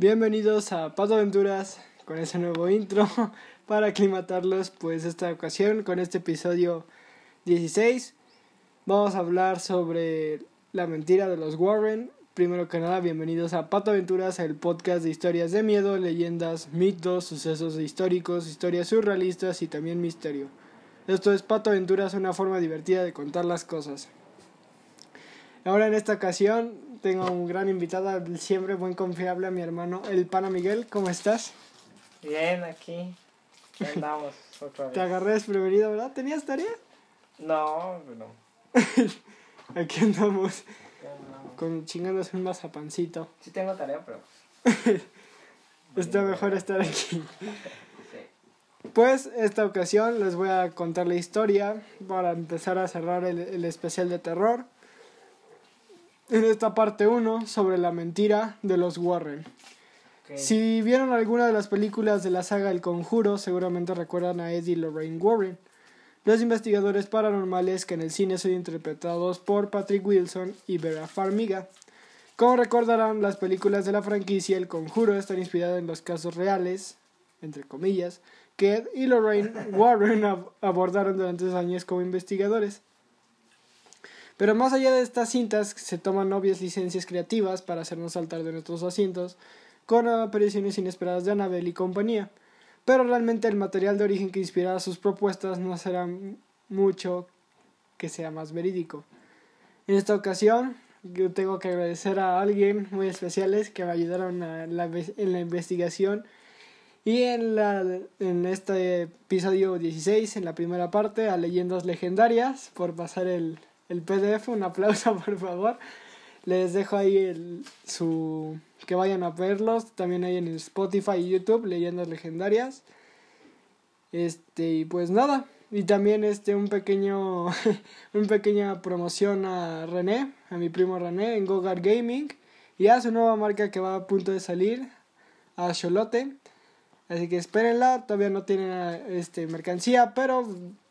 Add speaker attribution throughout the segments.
Speaker 1: Bienvenidos a Pato Aventuras con ese nuevo intro para aclimatarlos, pues esta ocasión con este episodio 16 vamos a hablar sobre la mentira de los Warren. Primero que nada, bienvenidos a Pato Aventuras, el podcast de historias de miedo, leyendas, mitos, sucesos históricos, historias surrealistas y también misterio. Esto es Pato Aventuras, una forma divertida de contar las cosas. Ahora en esta ocasión tengo un gran invitado, siempre buen confiable a mi hermano, el pana Miguel. ¿Cómo estás?
Speaker 2: Bien, aquí. Andamos otra vez.
Speaker 1: Te agarré desprevenido, ¿verdad? ¿Tenías tarea?
Speaker 2: No, no.
Speaker 1: Aquí andamos con chingándose un mazapancito.
Speaker 2: Sí tengo tarea, pero...
Speaker 1: Está mejor estar aquí. Pues esta ocasión les voy a contar la historia para empezar a cerrar el, el especial de terror. En esta parte 1 sobre la mentira de los Warren. Si vieron alguna de las películas de la saga El Conjuro, seguramente recuerdan a Eddie Lorraine Warren, los investigadores paranormales que en el cine son interpretados por Patrick Wilson y Vera Farmiga. Como recordarán, las películas de la franquicia El Conjuro están inspiradas en los casos reales, entre comillas, que Ed y Lorraine Warren ab- abordaron durante esos años como investigadores. Pero más allá de estas cintas, se toman obvias licencias creativas para hacernos saltar de nuestros asientos, con apariciones inesperadas de Annabelle y compañía. Pero realmente el material de origen que inspirará sus propuestas no será mucho que sea más verídico. En esta ocasión, yo tengo que agradecer a alguien muy especiales que me ayudaron en la investigación y en, la, en este episodio 16, en la primera parte, a Leyendas Legendarias por pasar el, el PDF. Un aplauso, por favor. Les dejo ahí el, su que vayan a verlos. También hay en Spotify y YouTube, Leyendas Legendarias. Este, y pues nada. Y también este un pequeño una pequeña promoción a René, a mi primo René en Gogar Gaming y a su nueva marca que va a punto de salir, a Cholote. Así que espérenla, todavía no tienen este mercancía, pero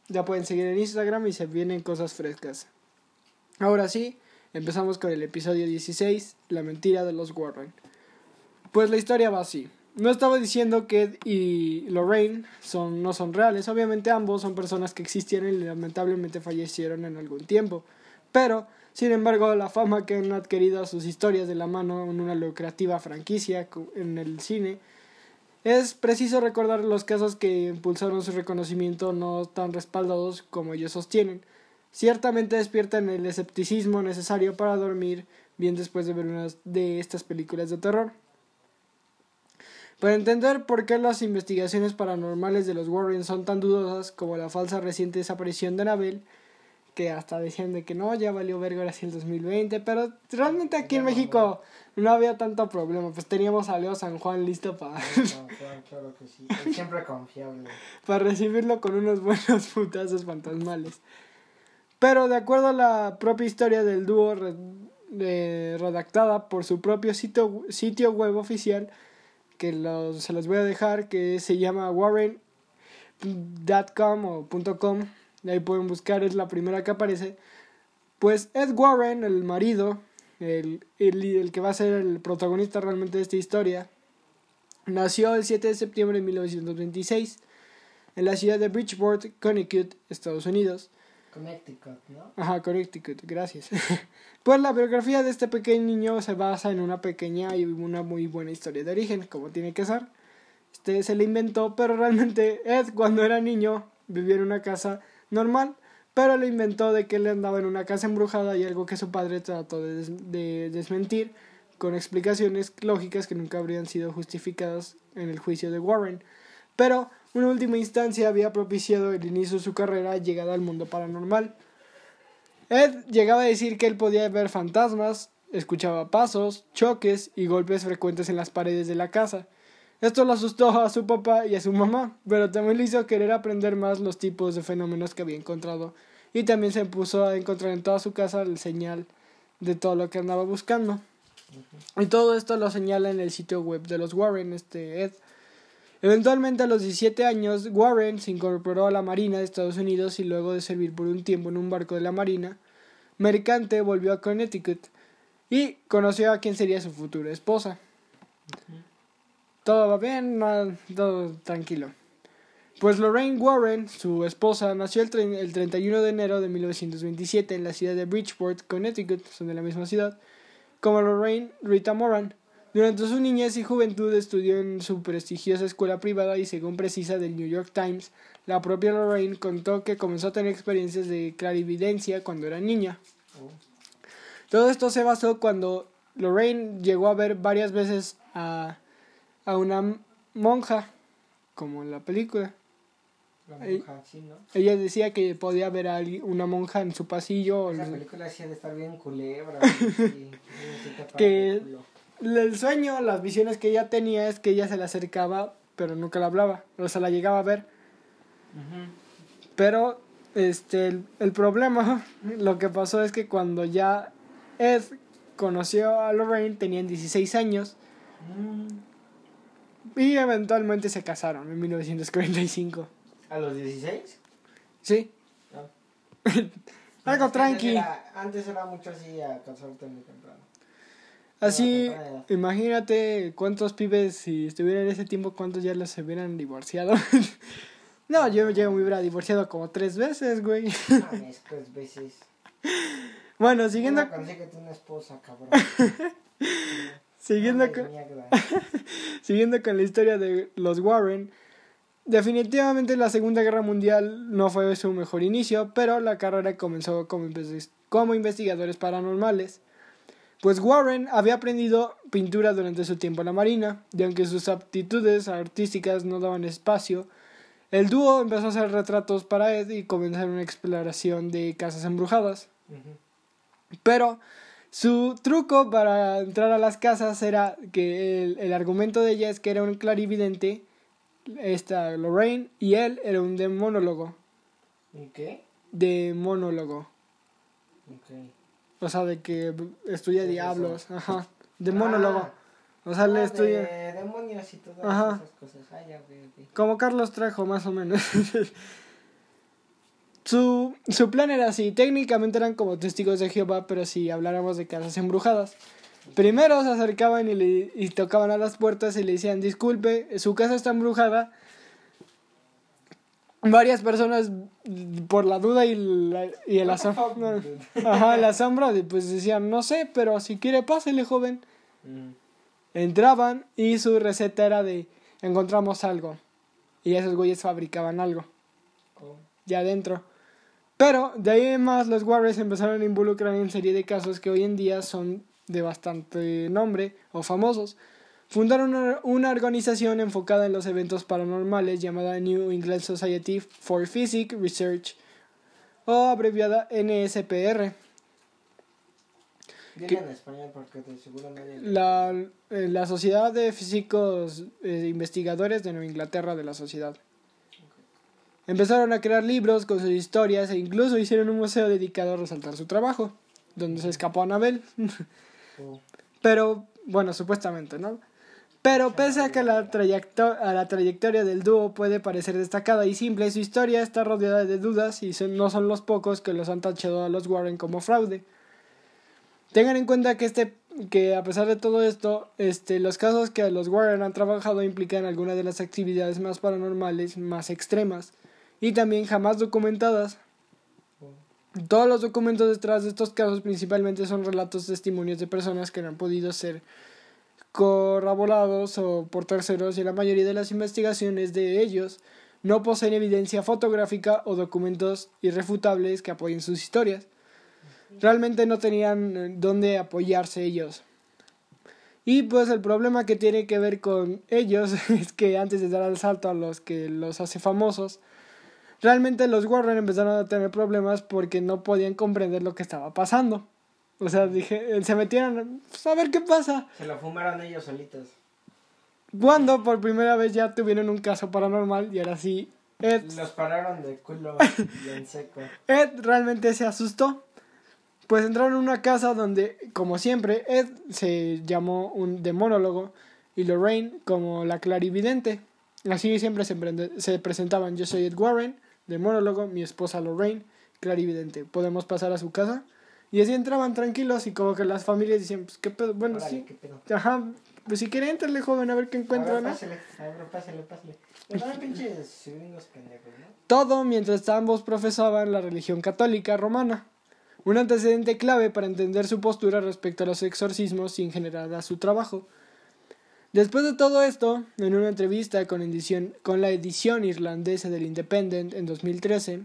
Speaker 1: ya pueden seguir en Instagram y se vienen cosas frescas. Ahora sí, empezamos con el episodio 16, La mentira de los Warren. Pues la historia va así. No estaba diciendo que Ed y Lorraine son, no son reales, obviamente ambos son personas que existieron y lamentablemente fallecieron en algún tiempo. Pero, sin embargo, la fama que han adquirido sus historias de la mano en una lucrativa franquicia en el cine es preciso recordar los casos que impulsaron su reconocimiento no tan respaldados como ellos sostienen. Ciertamente despiertan el escepticismo necesario para dormir bien después de ver una de estas películas de terror. Para entender por qué las investigaciones paranormales de los Warren son tan dudosas como la falsa reciente desaparición de Anabel, que hasta decían de que no, ya valió verga ahora sí el 2020, pero realmente aquí en México no había tanto problema, pues teníamos a Leo San Juan listo para
Speaker 2: No, claro, claro que sí. Es siempre confiable.
Speaker 1: para recibirlo con unos buenos putazos fantasmales. Pero de acuerdo a la propia historia del dúo redactada por su propio sitio, sitio web oficial, que los- se los voy a dejar, que se llama warren.com o .com, ahí pueden buscar, es la primera que aparece. Pues Ed Warren, el marido, el, el, el que va a ser el protagonista realmente de esta historia, nació el 7 de septiembre de 1926 en la ciudad de Bridgeport, Connecticut, Estados Unidos.
Speaker 2: Connecticut, ¿no?
Speaker 1: Ajá, Connecticut, gracias. pues la biografía de este pequeño niño se basa en una pequeña y una muy buena historia de origen, como tiene que ser. Este se le inventó, pero realmente Ed cuando era niño vivía en una casa normal, pero le inventó de que él andaba en una casa embrujada y algo que su padre trató de, de desmentir con explicaciones lógicas que nunca habrían sido justificadas en el juicio de Warren. Pero una última instancia había propiciado el inicio de su carrera llegada al mundo paranormal. Ed llegaba a decir que él podía ver fantasmas, escuchaba pasos, choques y golpes frecuentes en las paredes de la casa. Esto lo asustó a su papá y a su mamá, pero también le hizo querer aprender más los tipos de fenómenos que había encontrado, y también se puso a encontrar en toda su casa el señal de todo lo que andaba buscando. Y todo esto lo señala en el sitio web de los Warren, este Ed. Eventualmente a los 17 años, Warren se incorporó a la Marina de Estados Unidos y luego de servir por un tiempo en un barco de la Marina mercante volvió a Connecticut y conoció a quien sería su futura esposa. todo va bien, todo tranquilo. Pues Lorraine Warren, su esposa, nació el, el 31 de enero de 1927 en la ciudad de Bridgeport, Connecticut, son de la misma ciudad, como Lorraine Rita Moran. Durante su niñez y juventud estudió en su prestigiosa escuela privada y según precisa del New York Times, la propia Lorraine contó que comenzó a tener experiencias de clarividencia cuando era niña.
Speaker 2: Oh,
Speaker 1: Todo esto se basó cuando Lorraine llegó a ver varias veces a, a una monja, como en la película.
Speaker 2: la monja, sí, ¿no?
Speaker 1: Ella decía que podía ver a alguien- una monja en su pasillo. o
Speaker 2: Esa película sí de estar bien culebra. para
Speaker 1: Que-
Speaker 2: el
Speaker 1: sueño, las visiones que ella tenía es que ella se le acercaba, pero nunca la hablaba, o sea, la llegaba a ver. Pero este el, el problema, lo que pasó es que cuando ya Ed conoció a Lorraine, tenían 16 años
Speaker 2: Mm,
Speaker 1: y eventualmente se casaron en 1945.
Speaker 2: ¿A los 16?
Speaker 1: Sí,
Speaker 2: No.
Speaker 1: algo
Speaker 2: Antes
Speaker 1: tranqui.
Speaker 2: era- antes era mucho así a casarte muy temprano.
Speaker 1: Así, imagínate cuántos pibes, si estuvieran en ese tiempo, cuántos ya los se hubieran divorciado. no, yo, yo me hubiera divorciado como tres veces, güey.
Speaker 2: Mames, tres veces.
Speaker 1: Bueno, siguiendo.
Speaker 2: Consíguete una esposa, cabrón.
Speaker 1: siguiendo, con, siguiendo con la historia de los Warren, definitivamente la Segunda Guerra Mundial no fue su mejor inicio, pero la carrera comenzó como investigadores paranormales. Pues Warren había aprendido pintura durante su tiempo en la Marina, y aunque sus aptitudes artísticas no daban espacio, el dúo empezó a hacer retratos para Ed y comenzaron una exploración de casas embrujadas. Pero su truco para entrar a las casas era que el, el argumento de ella es que era un clarividente, esta Lorraine, y él era un demonólogo.
Speaker 2: ¿Y qué?
Speaker 1: Demonólogo.
Speaker 2: Ok.
Speaker 1: O sea, de que estudia
Speaker 2: ¿Qué es
Speaker 1: diablos. Ajá. Demonólogo.
Speaker 2: Ah,
Speaker 1: O sea, le
Speaker 2: ah,
Speaker 1: estudia.
Speaker 2: de demonios y todas
Speaker 1: Ajá.
Speaker 2: esas cosas. Ah, ya.
Speaker 1: Como Carlos trajo, más o menos. su, su plan era así. Técnicamente eran como testigos de Jehová, pero si habláramos de casas embrujadas. Primero se acercaban y, le, y tocaban a las puertas y le decían, disculpe, su casa está embrujada. Varias personas, por la duda y, la- y el asombro, ajá, el asombro, pues decían, no sé, pero si quiere pásele, joven.
Speaker 2: Mm.
Speaker 1: Entraban y su receta era de encontramos algo. Y esos güeyes fabricaban algo
Speaker 2: Oh.
Speaker 1: ya adentro. Pero de ahí en más los Warriors empezaron a involucrar en serie de casos que hoy en día son de bastante nombre o famosos. Fundaron una, una organización enfocada en los eventos paranormales llamada New England Society for Physics Research o abreviada NSPR. ¿Qué?
Speaker 2: en español porque de seguro nadie...
Speaker 1: La, eh, la Sociedad de Físicos eh, Investigadores de Nueva Inglaterra de la sociedad. Empezaron a crear libros con sus historias e incluso hicieron un museo dedicado a resaltar su trabajo, donde se escapó Anabel.
Speaker 2: Oh.
Speaker 1: Pero, bueno, supuestamente, ¿no? Pero pese a que la, trayecto- a la trayectoria del dúo puede parecer destacada y simple, su historia está rodeada de dudas y son- no son los pocos que los han tachado a los Warren como fraude. Tengan en cuenta que este que a pesar de todo esto, este, los casos que los Warren han trabajado implican algunas de las actividades más paranormales, más extremas y también jamás documentadas. Todos los documentos detrás de estos casos principalmente son relatos, testimonios de personas que no han podido ser corroborados o por terceros y la mayoría de las investigaciones de ellos no poseen evidencia fotográfica o documentos irrefutables que apoyen sus historias. Realmente no tenían eh, dónde apoyarse ellos. Y pues el problema que tiene que ver con ellos es que antes de dar el salto a los que los hace famosos, realmente los Warren empezaron a tener problemas porque no podían comprender lo que estaba pasando. O sea, dije, se metieron pues, a ver qué pasa.
Speaker 2: Se lo fumaron ellos solitos.
Speaker 1: Cuando por primera vez ya tuvieron un caso paranormal y ahora sí, Ed,
Speaker 2: Los pararon de culo y en seco.
Speaker 1: Ed realmente se asustó. Pues entraron en una casa donde, como siempre, Ed se llamó un demonólogo y Lorraine como la clarividente. Así siempre se, se presentaban. Yo soy Ed Warren, demonólogo, mi esposa Lorraine, clarividente. ¿Podemos pasar a su casa? Y así entraban tranquilos y como que las familias decían, pues qué pedo, bueno,
Speaker 2: Órale,
Speaker 1: sí.
Speaker 2: qué pedo.
Speaker 1: Ajá, pues si quiere, entrarle joven a ver qué encuentra,
Speaker 2: a pásale, a ver, pásale, pásale. Pero pinches pendejos, ¿no?
Speaker 1: Todo mientras ambos profesaban la religión católica romana. Un antecedente clave para entender su postura respecto a los exorcismos y en general a su trabajo. Después de todo esto, en una entrevista con, edición- con la edición irlandesa del Independent en 2013,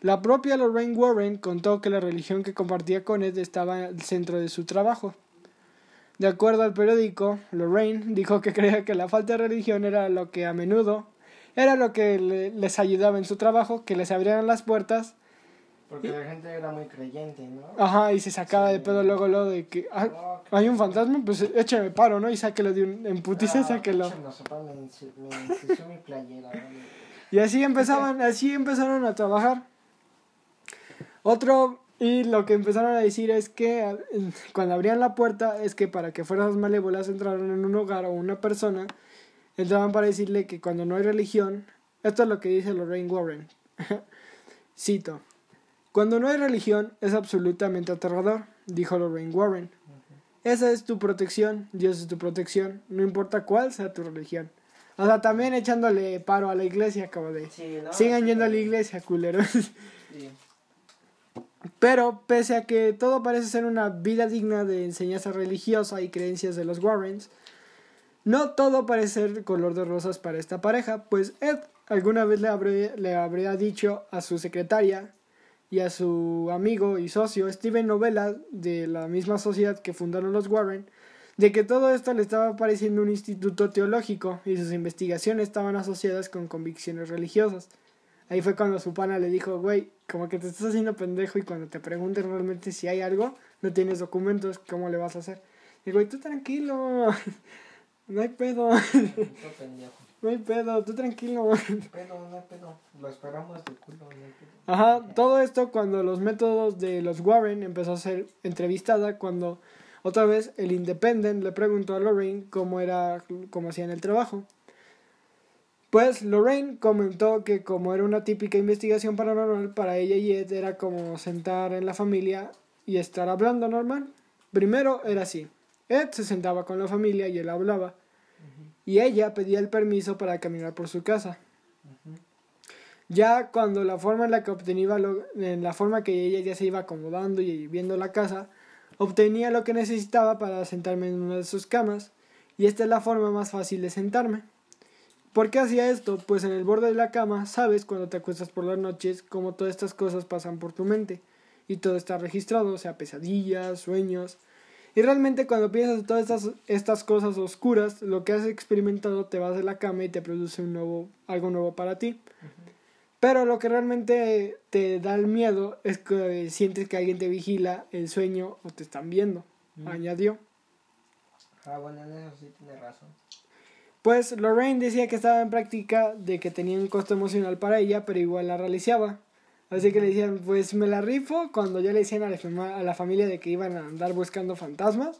Speaker 1: la propia Lorraine Warren contó que la religión que compartía con Ed estaba al centro de su trabajo. De acuerdo al periódico, Lorraine dijo que creía que la falta de religión era lo que a menudo era lo que le- les ayudaba en su trabajo, que les abrieran las puertas,
Speaker 2: Porque la gente era muy creyente, ¿no?
Speaker 1: ajá, y se sacaba de pedo luego lo de que ah,
Speaker 2: No,
Speaker 1: hay un fantasma, pues échame paro, ¿no? Y sáquelo de un en
Speaker 2: ah,
Speaker 1: sáquelo.
Speaker 2: me me mi playera, ¿no?
Speaker 1: Y así empezaban, así empezaron a trabajar. Otro, y lo que empezaron a decir es que cuando abrían la puerta es que para que fuerzas malévolas entraran en un hogar o una persona, entraban para decirle que cuando no hay religión, esto es lo que dice Lorraine Warren. Cito. Cuando no hay religión es absolutamente aterrador, dijo Lorraine Warren. Esa es tu protección, Dios es tu protección, no importa cuál sea tu religión. O sea, también echándole paro a la iglesia, como de...
Speaker 2: Sí, ¿no?
Speaker 1: Sigan yendo a la iglesia, culeros.
Speaker 2: Sí.
Speaker 1: Pero, pese a que todo parece ser una vida digna de enseñanza religiosa y creencias de los Warrens, no todo parece ser color de rosas para esta pareja, pues Ed alguna vez le, habré- le habría dicho a su secretaria y a su amigo y socio Steven Novella de la misma sociedad que fundaron los Warren, de que todo esto le estaba pareciendo un instituto teológico y sus investigaciones estaban asociadas con convicciones religiosas. Ahí fue cuando su pana le dijo, güey, como que te estás haciendo pendejo y cuando te pregunten realmente si hay algo, no tienes documentos, ¿cómo le vas a hacer? Y güey, tú tranquilo, no hay pedo, no hay pedo, tú tranquilo.
Speaker 2: Pedo, no hay pedo. Lo esperamos de culo, no hay pedo.
Speaker 1: Ajá, todo esto cuando los métodos de los Warren empezó a ser entrevistada, cuando otra vez el Independent le preguntó a Lorraine cómo era, cómo hacían el trabajo. Pues Lorraine comentó que como era una típica investigación paranormal, para ella y Ed era como sentar en la familia y estar hablando normal. Primero era así. Ed se sentaba con la familia y él hablaba. Y ella pedía el permiso para caminar por su casa. Ya cuando la forma en la que obtenía lo- en la forma que ella ya se iba acomodando y viendo la casa, obtenía lo que necesitaba para sentarme en una de sus camas, y esta es la forma más fácil de sentarme. ¿Por qué hacía esto? Pues en el borde de la cama sabes cuando te acuestas por las noches cómo todas estas cosas pasan por tu mente y todo está registrado, o sea, pesadillas, sueños. Y realmente cuando piensas en todas estas, estas cosas oscuras, lo que has experimentado te vas de la cama y te produce un nuevo, algo nuevo para ti. Pero lo que realmente te da el miedo es que sientes que alguien te vigila el sueño o te están viendo, añadió.
Speaker 2: Ah, bueno, en eso sí tiene razón.
Speaker 1: Pues Lorraine decía que estaba en práctica de que tenía un costo emocional para ella, pero igual la realizaba. Así que le decían, pues me la rifo cuando ya le decían a la, a la familia de que iban a andar buscando fantasmas,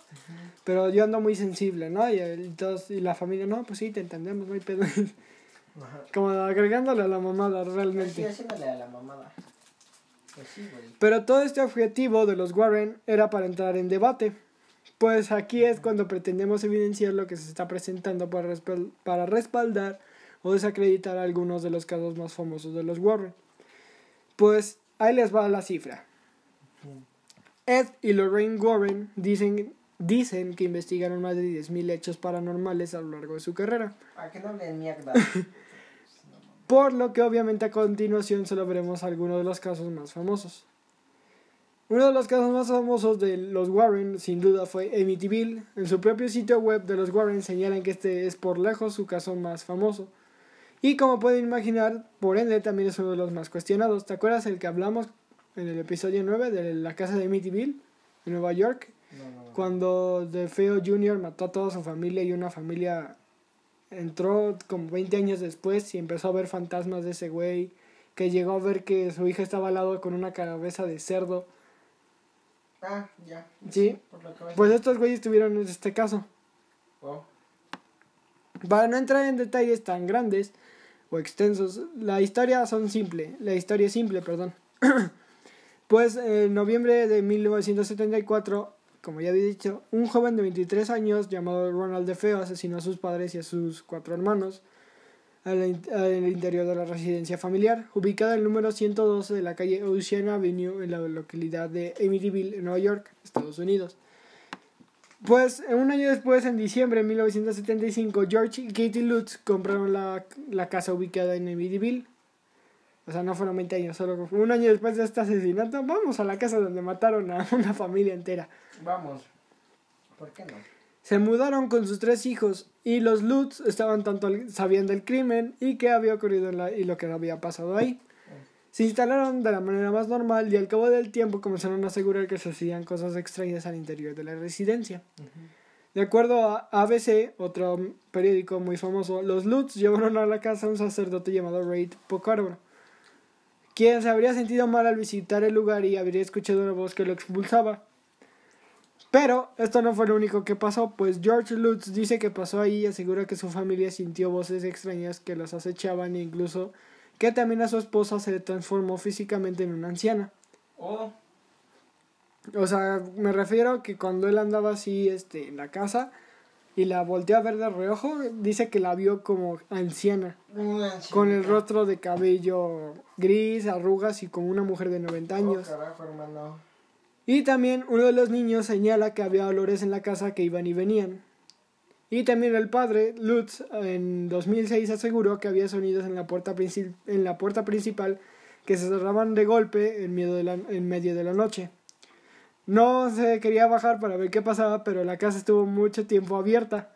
Speaker 1: pero yo ando muy sensible, ¿no? Y, el- todos- y la familia, no, pues sí, te entendemos, no hay pedo.
Speaker 2: Ajá.
Speaker 1: Como agregándole a la mamada realmente.
Speaker 2: haciéndole a la mamada. Pues sí.
Speaker 1: Pero todo este objetivo de los Warren era para entrar en debate. Pues aquí es cuando pretendemos evidenciar lo que se está presentando para, respal- para respaldar o desacreditar algunos de los casos más famosos de los Warren. Pues ahí les va la cifra. Ed y Lorraine Warren dicen, dicen que investigaron más de 10.000 hechos paranormales a lo largo de su carrera.
Speaker 2: ¿A que no mierda?
Speaker 1: Por lo que obviamente a continuación solo veremos algunos de los casos más famosos. Uno de los casos más famosos de los Warren, sin duda, fue Amityville. En su propio sitio web de los Warren señalan que este es por lejos su caso más famoso. Y como pueden imaginar, por ende también es uno de los más cuestionados. ¿Te acuerdas el que hablamos en el episodio 9 de la casa de Amityville, en Nueva York?
Speaker 2: No, no, no.
Speaker 1: Cuando DeFeo Jr. mató a toda su familia y una familia entró como 20 años después y empezó a ver fantasmas de ese güey, que llegó a ver que su hija estaba al lado con una cabeza de cerdo.
Speaker 2: Ah, ya.
Speaker 1: Sí,
Speaker 2: Por
Speaker 1: pues estos güeyes tuvieron este caso.
Speaker 2: Oh,
Speaker 1: Para no entrar en detalles tan grandes o extensos, la historia son simple, la historia es simple, perdón. pues en noviembre de 1974, como ya había dicho, un joven de 23 años llamado Ronald DeFeo asesinó a sus padres y a sus cuatro hermanos al, in- al interior de la residencia familiar, ubicada en el número 112 de la calle Ocean Avenue en la localidad de Amityville, Nueva York, Estados Unidos. Pues un año después, en diciembre de 1975, George y Katie Lutz compraron la, la casa ubicada en Amityville. O sea, no fueron 20 años, solo un año después de este asesinato, vamos a la casa donde mataron a una familia entera.
Speaker 2: Vamos. ¿Por qué no?
Speaker 1: Se mudaron con sus tres hijos y los Lutz estaban tanto sabían del crimen y qué había ocurrido en la- y lo que había pasado ahí. Se instalaron de la manera más normal y al cabo del tiempo comenzaron a asegurar que se hacían cosas extrañas al interior de la residencia. De acuerdo a ABC, otro periódico muy famoso, los Lutz llevaron a la casa a un sacerdote llamado Reid Pocaro, quien se habría sentido mal al visitar el lugar y habría escuchado una voz que lo expulsaba. Pero esto no fue lo único que pasó, pues George Lutz dice que pasó ahí y asegura que su familia sintió voces extrañas que los acechaban e incluso que también a su esposa se le transformó físicamente en una anciana.
Speaker 2: Oh,
Speaker 1: O sea, me refiero que cuando él andaba así este, en la casa y la volteó a ver de reojo, dice que la vio como anciana, con el rostro de cabello gris, arrugas y como una mujer de 90 años.
Speaker 2: Oh, carajo, hermano.
Speaker 1: Y también uno de los niños señala que había olores en la casa que iban y venían. Y también el padre, Lutz, en 2006 aseguró que había sonidos en la puerta, en la puerta principal que se cerraban de golpe en medio de la noche. No se quería bajar para ver qué pasaba, pero la casa estuvo mucho tiempo abierta.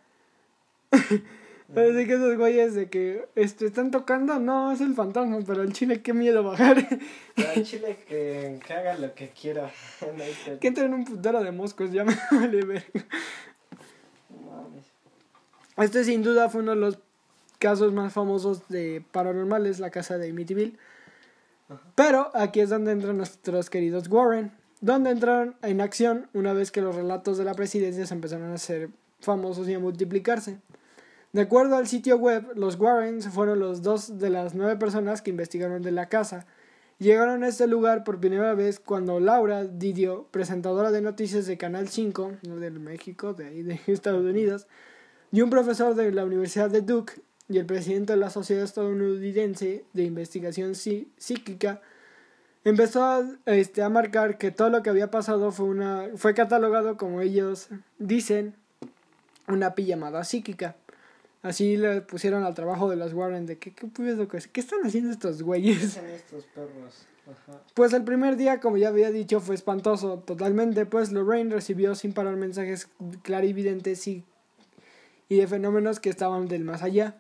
Speaker 1: Así que esos güeyes de que este, están tocando, no, es el fantasma, pero el chile, qué miedo bajar.
Speaker 2: Pero Chile que, que haga lo que quiera. No
Speaker 1: que entren un putero de moscos, ya me vale ver.
Speaker 2: No mames.
Speaker 1: Este sin duda fue uno de los casos más famosos de paranormales, la casa de Amityville. Pero aquí es donde entran nuestros queridos Warren, donde entraron en acción una vez que los relatos de la presidencia se empezaron a hacer famosos y a multiplicarse. De acuerdo al sitio web, los Warren fueron los dos de las nueve personas que investigaron de la casa. Llegaron a este lugar por primera vez cuando Laura Didio, presentadora de noticias de Canal 5, no del México, de ahí de Estados Unidos, y un profesor de la Universidad de Duke y el presidente de la Sociedad Estadounidense de Investigación Psí- Psíquica empezó a, este, a marcar que todo lo que había pasado fue, una, fue catalogado como ellos dicen una pijamada psíquica. Así le pusieron al trabajo de los Warren de que, ¿qué, ¿qué están haciendo estos
Speaker 2: ¿Qué
Speaker 1: güeyes?
Speaker 2: hacen estos perros? Ajá.
Speaker 1: Pues el primer día, como ya había dicho, fue espantoso totalmente, pues Lorraine recibió sin parar mensajes clarividentes y, y de fenómenos que estaban del más allá.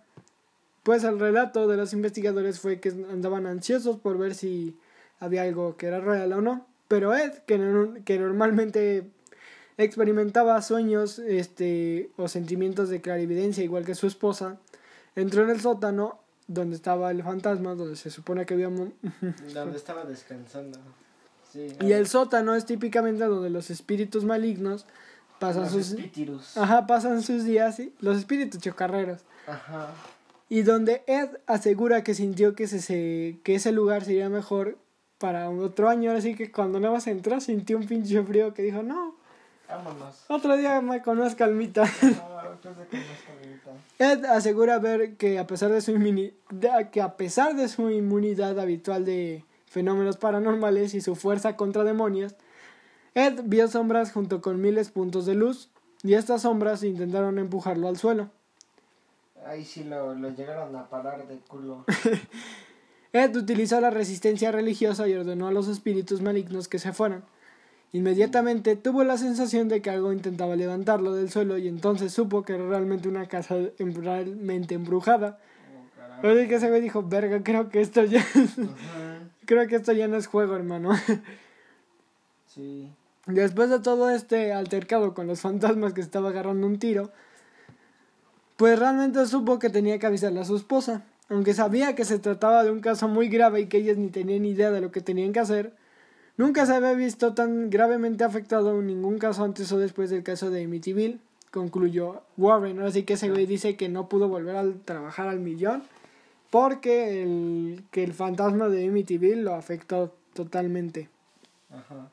Speaker 1: Pues el relato de los investigadores fue que andaban ansiosos por ver si había algo que era real o no, pero Ed, que, no- que normalmente experimentaba sueños este, o sentimientos de clarividencia igual que su esposa, entró en el sótano donde estaba el fantasma, donde se supone que había
Speaker 2: Donde estaba descansando. Sí.
Speaker 1: Y el sótano es típicamente donde los espíritus malignos pasan
Speaker 2: Los
Speaker 1: sus
Speaker 2: espíritus.
Speaker 1: ajá, pasan sus días, ¿sí? los espíritus chocarreros.
Speaker 2: Ajá.
Speaker 1: Y donde Ed asegura que sintió que, se, se- que ese lugar sería mejor para otro año, así que cuando nada más entró sintió un pinche frío que dijo, no,
Speaker 2: Vámonos.
Speaker 1: otro día me calmita. Ed asegura ver que a pesar de su inmuni- de- que a pesar de su inmunidad habitual de fenómenos paranormales y su fuerza contra demonios, Ed vio sombras junto con miles puntos de luz y estas sombras intentaron empujarlo al suelo.
Speaker 2: Ahí sí lo, lo llegaron a parar de culo.
Speaker 1: Ed utilizó la resistencia religiosa y ordenó a los espíritus malignos que se fueran. Inmediatamente tuvo la sensación de que algo intentaba levantarlo del suelo y entonces supo que era realmente una casa em- realmente embrujada.
Speaker 2: Oh.
Speaker 1: Así que ese güey dijo, verga, creo que esto ya, creo que esto ya no es juego, hermano.
Speaker 2: Sí.
Speaker 1: Después de todo este altercado con los fantasmas que estaba agarrando un tiro, pues realmente supo que tenía que avisarle a su esposa. Aunque sabía que se trataba de un caso muy grave y que ellas ni tenían idea de lo que tenían que hacer, nunca se había visto tan gravemente afectado en ningún caso antes o después del caso de Amityville, concluyó Warren. Así que ese güey dice que no pudo volver a trabajar al millón porque el, que el fantasma de Amityville lo afectó totalmente.
Speaker 2: Ajá.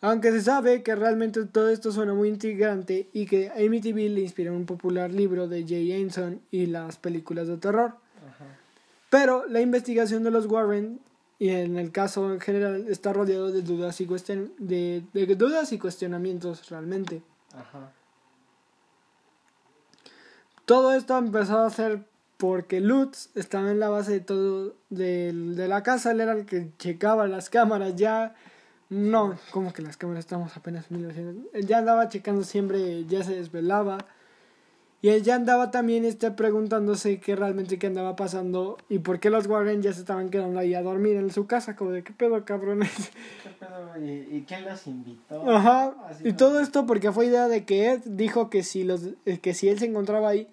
Speaker 1: Aunque se sabe que realmente todo esto suena muy intrigante y que Amityville le inspiró un popular libro de Jay Anson y las películas de terror.
Speaker 2: Ajá.
Speaker 1: Pero la investigación de los Warren y en el caso en general está rodeado de dudas y cuestion de, de dudas y cuestionamientos realmente.
Speaker 2: Ajá.
Speaker 1: Todo esto empezó a ser porque Lutz estaba en la base de todo de, de la casa, él era el que checaba las cámaras ya. No, como que las cámaras estamos apenas en 1900. Él ya andaba checando siempre, ya se desvelaba. Y él ya andaba también este, preguntándose qué realmente qué andaba pasando y por qué los Warren ya se estaban quedando ahí a dormir en su casa, como de qué pedo cabrones.
Speaker 2: ¿Qué pedo? ¿Y, y quién los invitó?
Speaker 1: Ajá.
Speaker 2: Así
Speaker 1: Y todo esto porque fue idea de que Ed dijo que si los eh, que si él se encontraba ahí,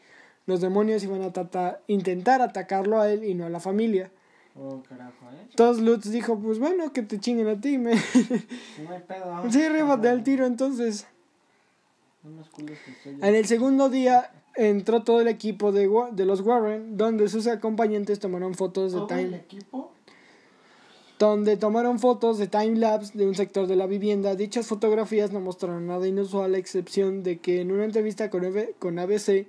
Speaker 1: los demonios iban a intentar atacarlo a él y no a la familia.
Speaker 2: Oh, carajo, ¿eh?
Speaker 1: Entonces Lutz dijo, pues bueno, que te chinguen a ti, me.
Speaker 2: No hay pedo.
Speaker 1: sí, ríbate al tiro entonces.
Speaker 2: Estoy
Speaker 1: En el segundo día entró todo el equipo de, de los Warren, donde sus acompañantes tomaron fotos de
Speaker 2: ¿Todo el
Speaker 1: time,
Speaker 2: equipo?
Speaker 1: donde tomaron fotos de time lapse de un sector de la vivienda. Dichas fotografías no mostraron nada inusual, a excepción de que en una entrevista con, con ABC,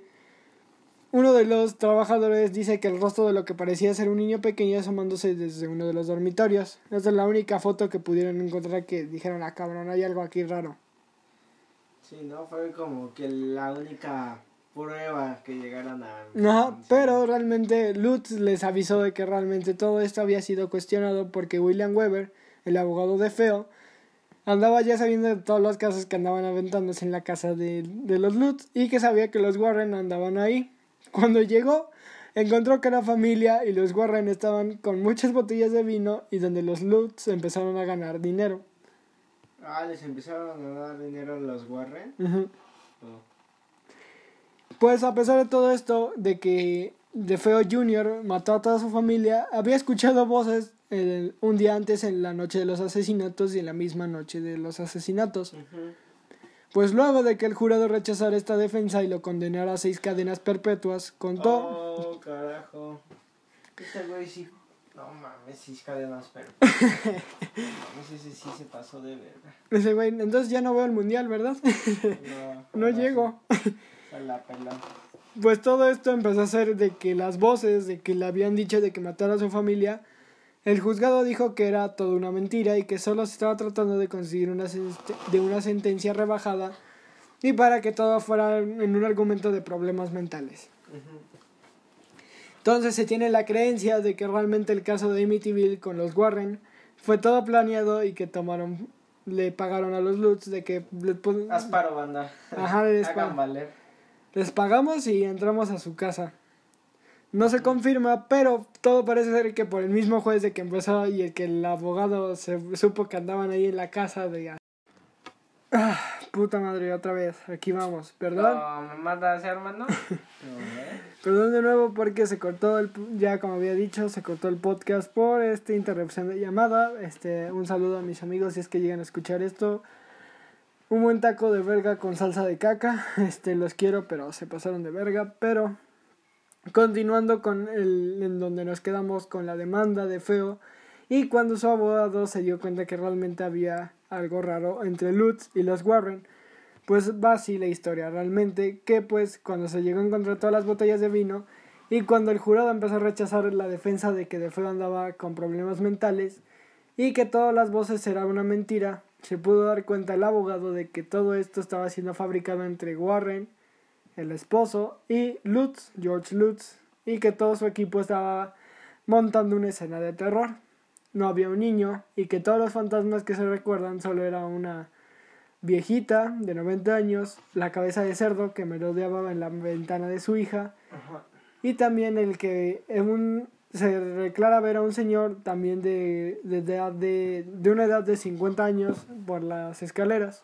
Speaker 1: uno de los trabajadores dice que el rostro de lo que parecía ser un niño pequeño asomándose desde uno de los dormitorios. Esa es la única foto que pudieron encontrar que dijeron, ah cabrón, hay algo aquí raro.
Speaker 2: Sí, no, fue como que la única prueba que llegaran a...
Speaker 1: Ajá, pero realmente Lutz les avisó de que realmente todo esto había sido cuestionado porque William Weber, el abogado de Feo, andaba ya sabiendo de todos los casos que andaban aventándose en la casa de, de los Lutz y que sabía que los Warren andaban ahí. Cuando llegó, encontró que era familia y los Warren estaban con muchas botellas de vino y donde los Lutz empezaron a ganar dinero.
Speaker 2: Ah, les empezaron a dar dinero a los Warren. Oh.
Speaker 1: Pues a pesar de todo esto, de que De Feo Jr. mató a toda su familia, había escuchado voces el- un día antes en la noche de los asesinatos y en la misma noche de los asesinatos. Pues luego de que el jurado rechazara esta defensa y lo condenara a seis cadenas perpetuas, contó...
Speaker 2: Oh, carajo. Este güey sí... No mames, sí es cadenas pero... no mames, ese sí se pasó de verga.
Speaker 1: Ese güey, entonces ya no veo el mundial, ¿verdad?
Speaker 2: No,
Speaker 1: no llego. Pues todo esto empezó a ser de que las voces de que le habían dicho de que matara a su familia, el juzgado dijo que era toda una mentira y que solo se estaba tratando de conseguir una, de una sentencia rebajada y para que todo fuera en un argumento de problemas mentales. Entonces se tiene la creencia de que realmente el caso de Amityville con los Warren fue todo planeado y que tomaron, le pagaron a los Lutz de que le
Speaker 2: Asparo, banda.
Speaker 1: Ajá,
Speaker 2: Hagan valer.
Speaker 1: Les pagamos y entramos a su casa. No se confirma, pero todo parece ser que por el mismo juez de que empezó y el que el abogado se supo que andaban ahí en la casa de... Ah, puta madre, otra vez, aquí vamos, perdón.
Speaker 2: No, me hermano. No.
Speaker 1: Perdón de nuevo porque se cortó el, ya como había dicho, se cortó el podcast por esta interrupción de llamada. Este, un saludo a mis amigos si es que llegan a escuchar esto. Un buen taco de verga con salsa de caca. Este, los quiero, pero se pasaron de verga. Pero continuando con el en donde nos quedamos con la demanda de Feo y cuando su abogado se dio cuenta que realmente había algo raro entre Lutz y los Warren, pues va así la historia realmente, que pues cuando se llegó a encontrar todas las botellas de vino y cuando el jurado empezó a rechazar la defensa de que De Feo andaba con problemas mentales y que todas las voces eran una mentira, se pudo dar cuenta el abogado de que todo esto estaba siendo fabricado entre Warren, el esposo, y Lutz, George Lutz, y que todo su equipo estaba montando una escena de terror. No había un niño y que todos los fantasmas que se recuerdan solo era una viejita de 90 años, la cabeza de cerdo que merodeaba en la ventana de su hija y también el que en un, se declara ver a un señor también de, de, de, de una edad de 50 años por las escaleras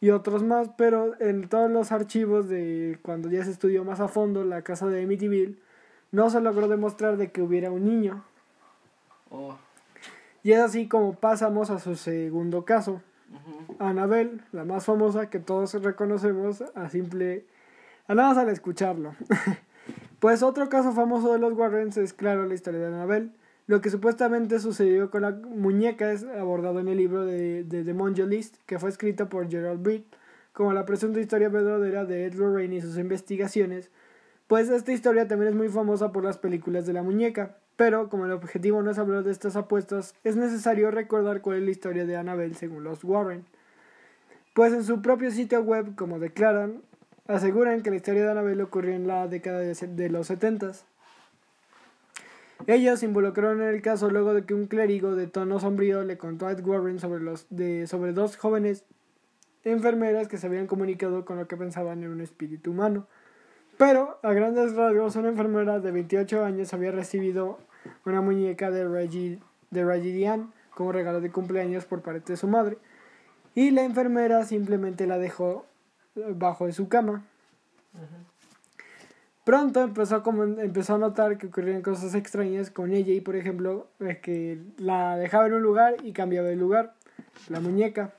Speaker 1: y otros más, pero en todos los archivos de cuando ya se estudió más a fondo la casa de Amityville, no se logró demostrar de que hubiera un niño.
Speaker 2: Oh.
Speaker 1: Y es así como pasamos a su segundo caso.
Speaker 2: Ujú.
Speaker 1: Annabelle, la más famosa que todos reconocemos a simple... a nada más al escucharlo. pues otro caso famoso de los Warrens es claro la historia de Annabelle. Lo que supuestamente sucedió con la muñeca es abordado en el libro de, de The Monjo List, que fue escrito por Gerald Britt, como la presunta historia verdadera de Ed Lorraine y sus investigaciones, pues esta historia también es muy famosa por las películas de la muñeca. Pero como el objetivo no es hablar de estas apuestas, es necesario recordar cuál es la historia de Annabelle según los Warren. Pues en su propio sitio web, como declaran, aseguran que la historia de Annabelle ocurrió en la década de, los 70. Ellos se involucraron en el caso luego de que un clérigo de tono sombrío le contó a Ed Warren sobre, los de, sobre dos jóvenes enfermeras que se habían comunicado con lo que pensaban en un espíritu humano. Pero, a grandes rasgos, una enfermera de 28 años había recibido una muñeca de Reggie, de como regalo de cumpleaños por parte de su madre. Y la enfermera simplemente la dejó bajo de su cama. Pronto empezó a, empezó a notar que ocurrían cosas extrañas con ella y, por ejemplo, que la dejaba en un lugar y cambiaba de lugar, la muñeca.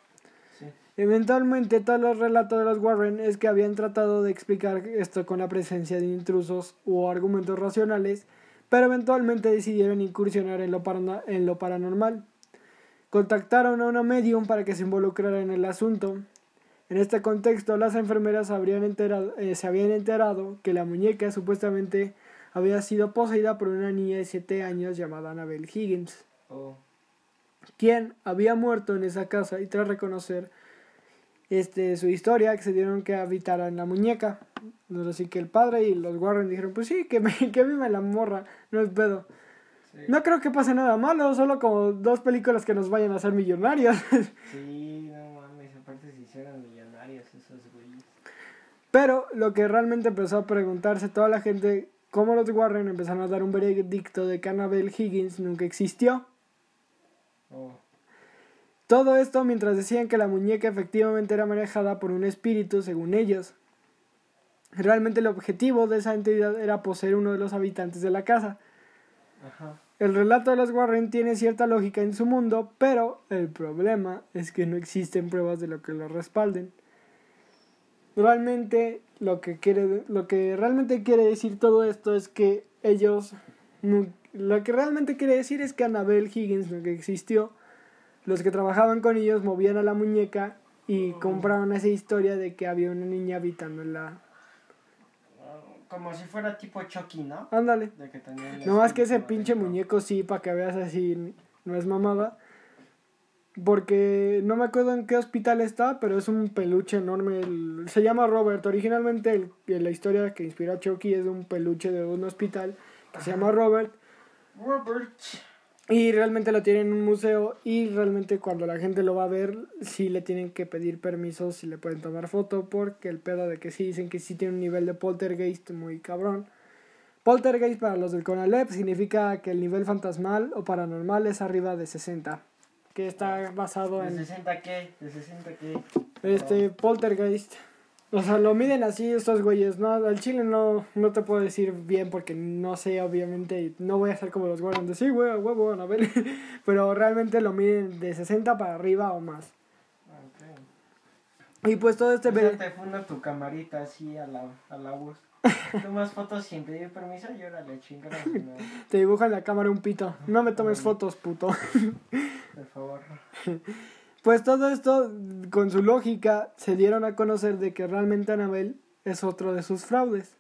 Speaker 1: Eventualmente, todos los relatos de los Warren es que habían tratado de explicar esto con la presencia de intrusos o argumentos racionales, pero eventualmente decidieron incursionar en lo, en lo paranormal. Contactaron a una medium para que se involucrara en el asunto. En este contexto, las enfermeras habrían enterado, eh, se habían enterado que la muñeca supuestamente había sido poseída por una niña de 7 años llamada Annabelle Higgins, oh. quien había muerto en esa casa y tras reconocer este, su historia, accedieron que habitara en la muñeca. Así que el padre y los Warren dijeron, pues sí, que, me, que vive la morra, no es pedo. No creo que pase nada malo, solo como dos películas que nos vayan a hacer millonarios.
Speaker 2: Sí, no mames, aparte si hicieran millonarios esos güeyes.
Speaker 1: Pero lo que realmente empezó a preguntarse toda la gente, cómo los Warren empezaron a dar un veredicto de que Annabelle Higgins nunca existió. Oh. Todo esto mientras decían que la muñeca efectivamente era manejada por un espíritu, según ellos. Realmente el objetivo de esa entidad era poseer uno de los habitantes de la casa. El relato de los Warren tiene cierta lógica en su mundo, pero el problema es que no existen pruebas de lo que lo respalden. Realmente lo que quiere lo que realmente quiere decir todo esto es que ellos lo que realmente quiere decir es que Annabelle Higgins nunca existió los que trabajaban con ellos movían a la muñeca y compraron esa historia de que había una niña habitando en la...
Speaker 2: Como si fuera tipo Chucky, ¿no?
Speaker 1: Ándale. No más que ese pinche muñeco sí, para que veas así, no es mamada. Porque no me acuerdo en qué hospital está, pero es un peluche enorme. se llama Robert. Originalmente la historia que inspiró a Chucky es de un peluche de un hospital que se llama Robert.
Speaker 2: Robert.
Speaker 1: Y realmente lo tienen en un museo y realmente cuando la gente lo va a ver sí le tienen que pedir permiso si le pueden tomar foto porque el pedo de que sí dicen que sí tiene un nivel de poltergeist muy cabrón. Poltergeist para los del Conalep significa que el nivel fantasmal o paranormal es arriba de 60. Que está basado
Speaker 2: en... ¿De 60 qué? ¿De 60 qué?
Speaker 1: Este, poltergeist. O sea, lo miden así estos güeyes, ¿no? Al chile no, no te puedo decir bien porque no sé, obviamente, no voy a ser como los guardan de sí, güey, huevo, a ver. Pero realmente lo miden de 60 para arriba o más. Y pues todo este...
Speaker 2: Pues te funda tu camarita así a la, a la voz. Tomas fotos sin pedir permiso y órale, chingada.
Speaker 1: Te dibuja en la cámara un pito. No me tomes fotos, puto.
Speaker 2: Por favor.
Speaker 1: Pues todo esto, con su lógica, se dieron a conocer de que realmente Anabel es otro de sus fraudes.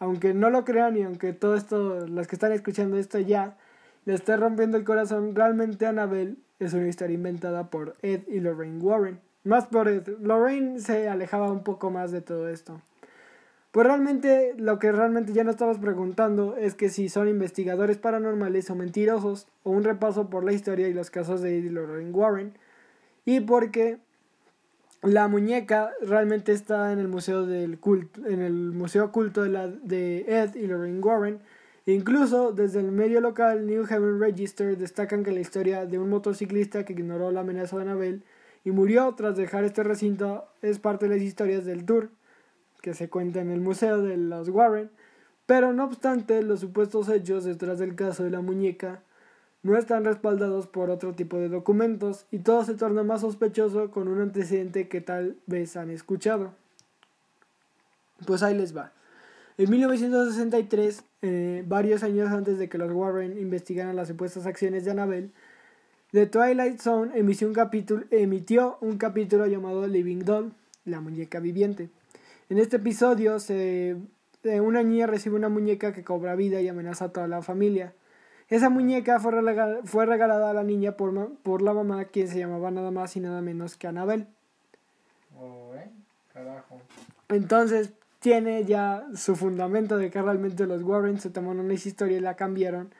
Speaker 1: Aunque no lo crean y aunque todo esto, los que están escuchando esto ya, le esté rompiendo el corazón, realmente Anabel es una historia inventada por Ed y Lorraine Warren. Más por Ed. Lorraine se alejaba un poco más de todo esto. Pues realmente lo que realmente ya no estabas preguntando es que si son investigadores paranormales o mentirosos, o un repaso por la historia y los casos de Ed y Lorraine Warren, y porque la muñeca realmente está en el museo del culto, en el museo oculto de, la, de Ed y Lorraine Warren. Incluso desde el medio local New Haven Register destacan que la historia de un motociclista que ignoró la amenaza de Anabel y murió tras dejar este recinto es parte de las historias del tour que se cuenta en el museo de los Warren. Pero no obstante, los supuestos hechos detrás del caso de la muñeca no están respaldados por otro tipo de documentos y todo se torna más sospechoso con un antecedente que tal vez han escuchado. Pues ahí les va. En 1963, eh, varios años antes de que los Warren investigaran las supuestas acciones de Annabelle, The Twilight Zone emitió un capítulo, emitió un capítulo llamado Living Doll, la muñeca viviente. En este episodio, se, una niña recibe una muñeca que cobra vida y amenaza a toda la familia. Esa muñeca fue, regalada, fue regalada a la niña por, por la mamá, quien se llamaba nada más y nada menos que Annabelle.
Speaker 2: Oh, eh, carajo.
Speaker 1: Entonces tiene ya su fundamento de que realmente los Warren se tomaron una historia y la cambiaron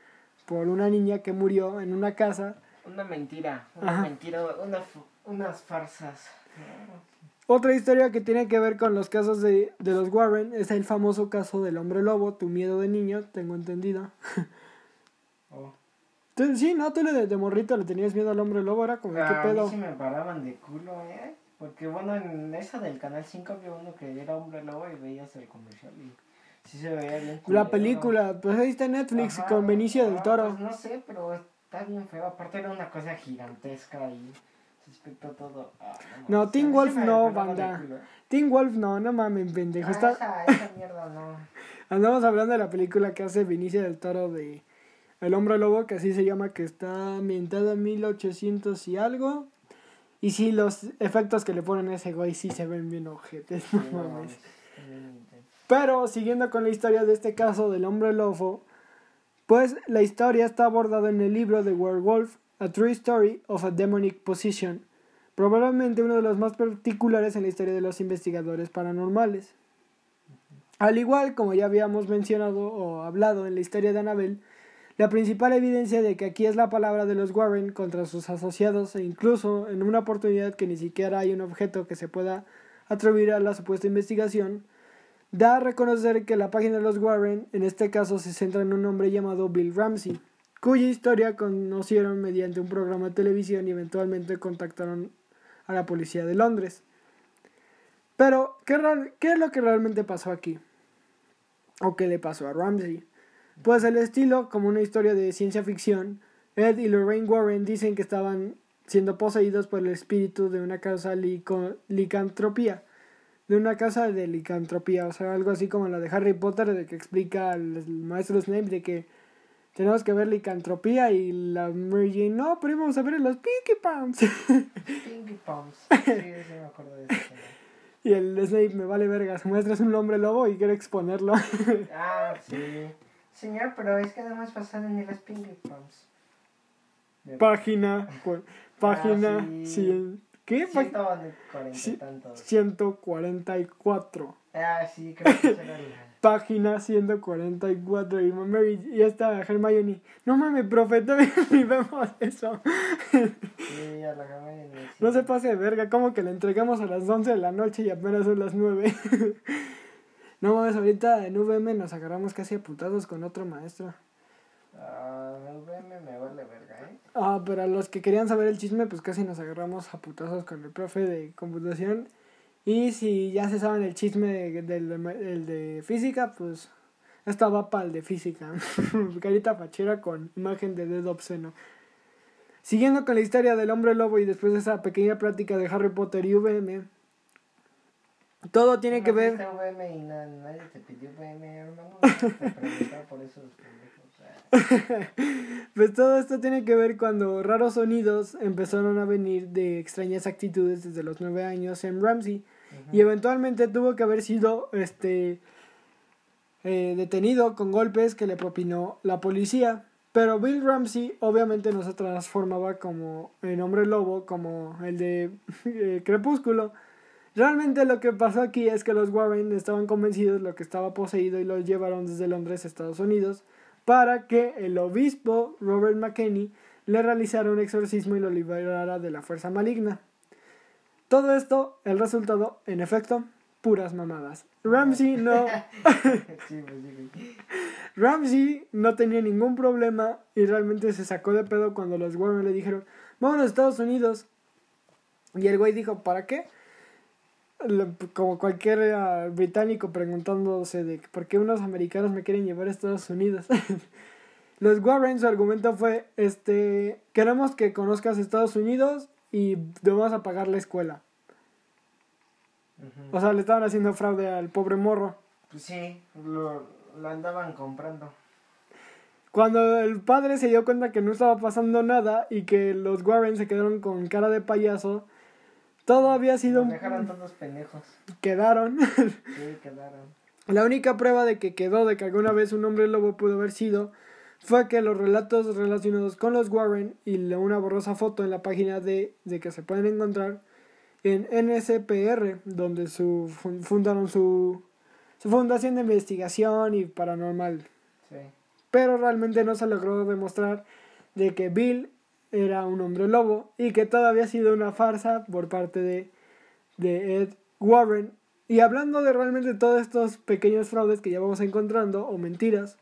Speaker 1: por una niña que murió en una casa.
Speaker 2: Una mentira, una
Speaker 1: Ajá.
Speaker 2: mentira, una, unas farsas.
Speaker 1: Otra historia que tiene que ver con los casos de, de los Warren es el famoso caso del hombre lobo, tu miedo de niño, tengo entendido.
Speaker 2: Oh.
Speaker 1: Tú- sí, no, tú le de, morrito le tenías miedo al hombre lobo, era como, ¿qué
Speaker 2: A mí
Speaker 1: pedo?
Speaker 2: sí me paraban de culo, eh. Porque bueno, en esa del canal 5 había uno que era hombre lobo y veías el comercial y sí se veía bien.
Speaker 1: La película, pues ahí está Netflix
Speaker 2: Ajá,
Speaker 1: con Benicio del
Speaker 2: ah,
Speaker 1: Toro.
Speaker 2: pues no sé, pero está bien feo. Aparte era una cosa gigantesca y se espectó todo. Ah,
Speaker 1: No,
Speaker 2: mames,
Speaker 1: Teen
Speaker 2: a
Speaker 1: Wolf no, banda. Teen Wolf, no, no mames, pendejo.
Speaker 2: Ah,
Speaker 1: Está,
Speaker 2: esa, esa mierda no.
Speaker 1: Andamos hablando de la película que hace Benicio del Toro de El Hombre Lobo, que así se llama, que está ambientada en 1800 y algo. Y sí, los efectos que le ponen a ese güey sí se ven bien ojetes, no
Speaker 2: no
Speaker 1: mames. Pero siguiendo con la historia de este caso del hombre lobo, pues la historia está abordada en el libro de Werewolf, A True Story of a Demonic Possession, probablemente uno de los más particulares en la historia de los investigadores paranormales. Al igual como ya habíamos mencionado o hablado en la historia de Annabelle, la principal evidencia de que aquí es la palabra de los Warren contra sus asociados e incluso en una oportunidad que ni siquiera hay un objeto que se pueda atribuir a la supuesta investigación, da a reconocer que la página de los Warren en este caso se centra en un hombre llamado Bill Ramsey, cuya historia conocieron mediante un programa de televisión y eventualmente contactaron a la policía de Londres. Pero, ¿qué, qué es lo que realmente pasó aquí? ¿O qué le pasó a Ramsey? Pues el estilo, como una historia de ciencia ficción, Ed y Lorraine Warren dicen que estaban siendo poseídos por el espíritu de una causa licantropía. De una casa de licantropía, o sea, algo así como la de Harry Potter, de que explica al maestro Snape de que tenemos que ver licantropía y la Mary no, pero íbamos a ver los Pinky Palms.
Speaker 2: Pinky Palms. Sí, sí me acuerdo de eso.
Speaker 1: y el Snape me vale verga, su maestro es un hombre lobo y quiere exponerlo.
Speaker 2: Ah, sí. Señor, pero es que además pasaron ni las Pinky. De-
Speaker 1: página, cu- página,
Speaker 2: Ah, sí.
Speaker 1: cien- ¿qué? Pá-
Speaker 2: 140 y tantos.
Speaker 1: 144.
Speaker 2: Ah, sí, creo que esa era la...
Speaker 1: Página 144 y Mary y esta Hermione. No mames, profe, ni vemos eso.
Speaker 2: Sí, a la Hermione, sí.
Speaker 1: No se pase de verga, como que le entregamos a las 11 de la noche y apenas son las 9. No mames, ahorita en VM nos agarramos casi a putazos con otro maestro.
Speaker 2: Ah, VM me vale verga, ¿eh?
Speaker 1: Ah, pero a los que querían saber el chisme, pues casi nos agarramos a putazos con el profe de computación. Y si ya se saben el chisme de- del de, el de física, pues esta va para el de física. Carita fachera con imagen de dedo obsceno. Siguiendo con la historia del hombre lobo y después de esa pequeña plática de Harry Potter y VM, todo tiene que ver...
Speaker 2: fuiste a VM y na- nadie te pidió VM, hermano. No te preguntaba por esos pendejos.
Speaker 1: Pues todo esto tiene que ver cuando raros sonidos empezaron a venir de extrañas actitudes desde los nueve años en Ramsey y eventualmente tuvo que haber sido este eh, detenido con golpes que le propinó la policía. Pero Bill Ramsey obviamente no se transformaba como el hombre lobo, como el de eh, Crepúsculo. Realmente lo que pasó aquí es que los Warren estaban convencidos de lo que estaba poseído y lo llevaron desde Londres a Estados Unidos para que el obispo Robert McKenney le realizara un exorcismo y lo liberara de la fuerza maligna. Todo esto, el resultado, en efecto, puras mamadas. Ramsey no,
Speaker 2: pues.
Speaker 1: Ramsey no tenía ningún problema y realmente se sacó de pedo cuando los Warren le dijeron, vámonos a Estados Unidos. Y el güey dijo, ¿para qué? Como cualquier ah, británico preguntándose de por qué unos americanos me quieren llevar a Estados Unidos. los Warren, su argumento fue, este, queremos que conozcas Estados Unidos y te vamos a pagar la escuela. O sea, le estaban haciendo fraude al pobre morro.
Speaker 2: Pues sí, lo, lo andaban comprando.
Speaker 1: Cuando el padre se dio cuenta que no estaba pasando nada y que los Warren se quedaron con cara de payaso, todo había sido...
Speaker 2: Dejaron todos pendejos.
Speaker 1: Quedaron.
Speaker 2: Sí, quedaron.
Speaker 1: La única prueba de que quedó de que alguna vez un hombre lobo pudo haber sido fue que los relatos relacionados con los Warren y una borrosa foto en la página de, de que se pueden encontrar en NSPR, donde su, fun- fundaron su, su fundación de investigación y paranormal.
Speaker 2: Sí.
Speaker 1: Pero realmente no se logró demostrar de que Bill era un hombre lobo y que todo había sido una farsa por parte de, de Ed Warren. Y hablando de realmente todos estos pequeños fraudes que ya vamos encontrando o mentiras,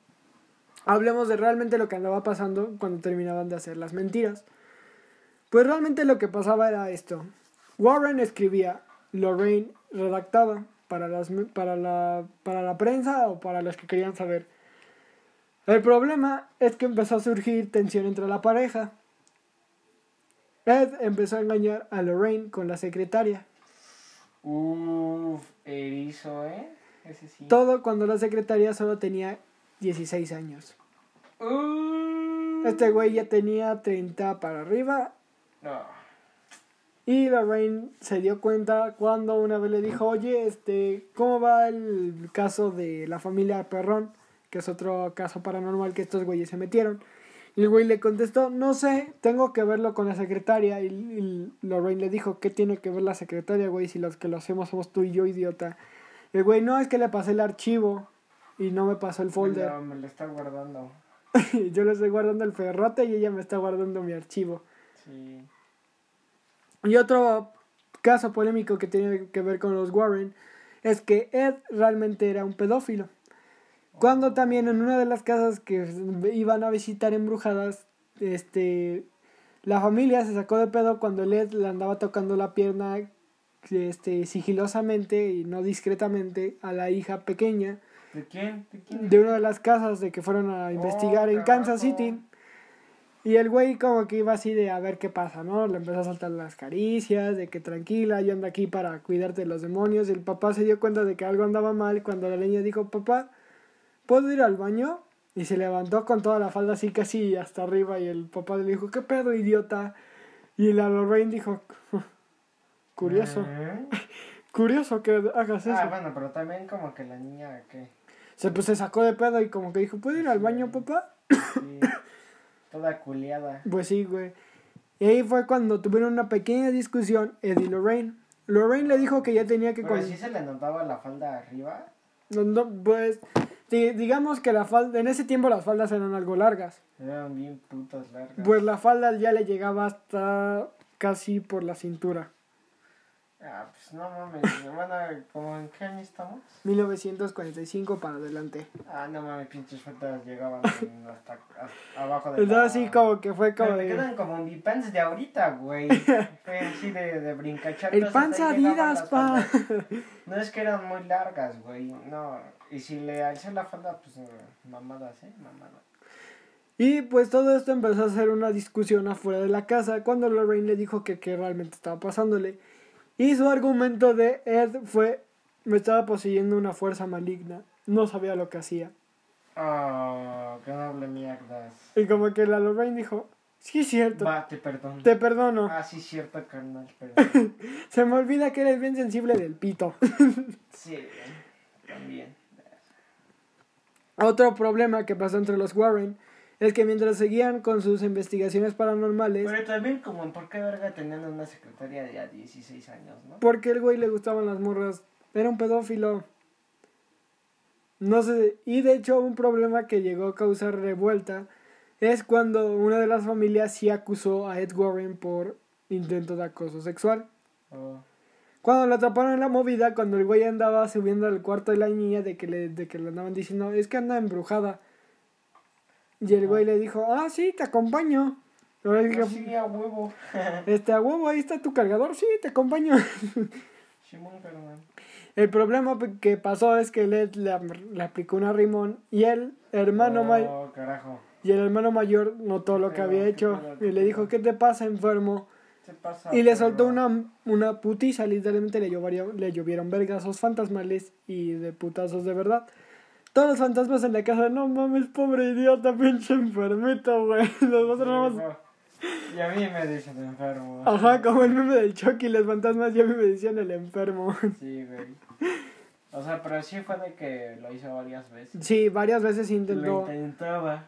Speaker 1: hablemos de realmente lo que andaba pasando cuando terminaban de hacer las mentiras. Pues realmente lo que pasaba era esto. Warren escribía, Lorraine redactaba para, las, para, la, para la prensa o para los que querían saber. El problema es que empezó a surgir tensión entre la pareja. Ed empezó a engañar a Lorraine con la secretaria.
Speaker 2: Uf, erizo, ¿eh? Ese sí.
Speaker 1: Todo cuando la secretaria solo tenía 16 años.
Speaker 2: Uh.
Speaker 1: Este güey ya tenía 30 para arriba
Speaker 2: No.
Speaker 1: Y Lorraine se dio cuenta cuando una vez le dijo, oye, este, ¿cómo va el caso de la familia Perrón? Que es otro caso paranormal que estos güeyes se metieron. Y el güey le contestó, no sé, tengo que verlo con la secretaria. Y, y Lorraine le dijo, ¿qué tiene que ver la secretaria, güey? Si los que lo hacemos somos tú y yo, idiota. El güey, no, es que le pasé el archivo y no me pasó el folder.
Speaker 2: No, me lo está guardando.
Speaker 1: yo le estoy guardando el ferrote y ella me está guardando mi archivo.
Speaker 2: Sí.
Speaker 1: Y otro caso polémico que tiene que ver con los Warren es que Ed realmente era un pedófilo. Cuando también en una de las casas que iban a visitar embrujadas, este, la familia se sacó de pedo cuando Ed le andaba tocando la pierna este, sigilosamente y no discretamente a la hija pequeña
Speaker 2: ¿De quién? ¿De quién?
Speaker 1: de una de las casas de que fueron a investigar en Kansas. City. Y el güey como que iba así de a ver qué pasa, ¿no? Le empezó a saltar las caricias, de que tranquila, yo ando aquí para cuidarte de los demonios. Y el papá se dio cuenta de que algo andaba mal cuando la niña dijo, papá, ¿puedo ir al baño? Y se levantó con toda la falda así casi hasta arriba y el papá le dijo, ¿qué pedo, idiota? Y la Lorraine dijo, curioso,
Speaker 2: ¿Eh?
Speaker 1: curioso que hagas eso.
Speaker 2: Ah, bueno, pero también como que la niña, ¿qué?
Speaker 1: Se, pues, se sacó de pedo y como que dijo, ¿puedo ir al baño, papá?
Speaker 2: Sí. Toda culiada.
Speaker 1: Pues sí, güey. Y ahí fue cuando tuvieron una pequeña discusión Ed y Lorraine. Lorraine le dijo que ya tenía que...
Speaker 2: Pero
Speaker 1: con-
Speaker 2: sí se le notaba la falda arriba.
Speaker 1: No, no, pues di- digamos que la falda... En ese tiempo las faldas eran algo largas.
Speaker 2: Eran bien putas largas.
Speaker 1: Pues la falda ya le llegaba hasta casi por la cintura.
Speaker 2: Ah, pues no mames. Bueno, ¿como en qué año estamos?
Speaker 1: 1945 para adelante.
Speaker 2: Ah, no mames, pinches faldas llegaban hasta, hasta abajo de
Speaker 1: Entonces
Speaker 2: la...
Speaker 1: así como que fue como
Speaker 2: Pero me
Speaker 1: de...
Speaker 2: quedan como mi pants de ahorita, güey. Fue así de, de brincachatos.
Speaker 1: El
Speaker 2: llegaban
Speaker 1: Adidas, pa.
Speaker 2: No es que eran muy largas, güey. No. Y si le alcé la falda, pues eh, mamadas, ¿eh? Mamadas.
Speaker 1: Y pues todo esto empezó a ser una discusión afuera de la casa cuando Lorraine le dijo que qué realmente estaba pasándole. Y su argumento de Ed fue, me estaba poseyendo una fuerza maligna, no sabía lo que hacía.
Speaker 2: Oh, qué noble mierdas.
Speaker 1: Y como que la Lorraine dijo, sí es cierto,
Speaker 2: Va, te perdono.
Speaker 1: te perdono,
Speaker 2: Ah, sí, cierto, carnal, perdón.
Speaker 1: se me olvida que eres bien sensible del pito.
Speaker 2: Sí, también.
Speaker 1: Otro problema que pasó entre los Warren es que mientras seguían con sus investigaciones paranormales,
Speaker 2: Pero también como, ¿por qué verga tenían una secretaria de a 16 años, no?
Speaker 1: porque el güey le gustaban las morras, era un pedófilo. No sé, y de hecho un problema que llegó a causar revuelta es cuando una de las familias sí acusó a Ed Warren por intento de acoso sexual.
Speaker 2: Oh.
Speaker 1: Cuando lo atraparon en la movida, cuando el güey andaba subiendo al cuarto de la niña de que le, de que le andaban diciendo, es que anda embrujada. Y el güey le dijo, ah, sí, te acompaño.
Speaker 2: Sí, a huevo.
Speaker 1: este, a huevo, ahí está tu cargador, sí, te acompaño.
Speaker 2: Simón.
Speaker 1: El problema que pasó es que Led le, le aplicó una rimón y el hermano
Speaker 2: oh,
Speaker 1: ma-
Speaker 2: carajo.
Speaker 1: y el hermano mayor notó lo que había hecho y le dijo? ¿qué te pasa, enfermo?
Speaker 2: Pasa,
Speaker 1: Y le soltó una, una putiza, literalmente le llovieron, le llovieron vergazos fantasmales y de putazos de verdad. Todos los fantasmas en la casa, no mames, pobre idiota, pinche enfermito, güey. Los otros nada más-
Speaker 2: Y a mí me dicen enfermo.
Speaker 1: Ajá, como el meme del Chucky, los fantasmas ya me decían el enfermo.
Speaker 2: Sí, güey. O sea, pero sí fue de que lo hizo varias veces.
Speaker 1: Sí, varias veces
Speaker 2: Lo
Speaker 1: intentó.
Speaker 2: intentaba.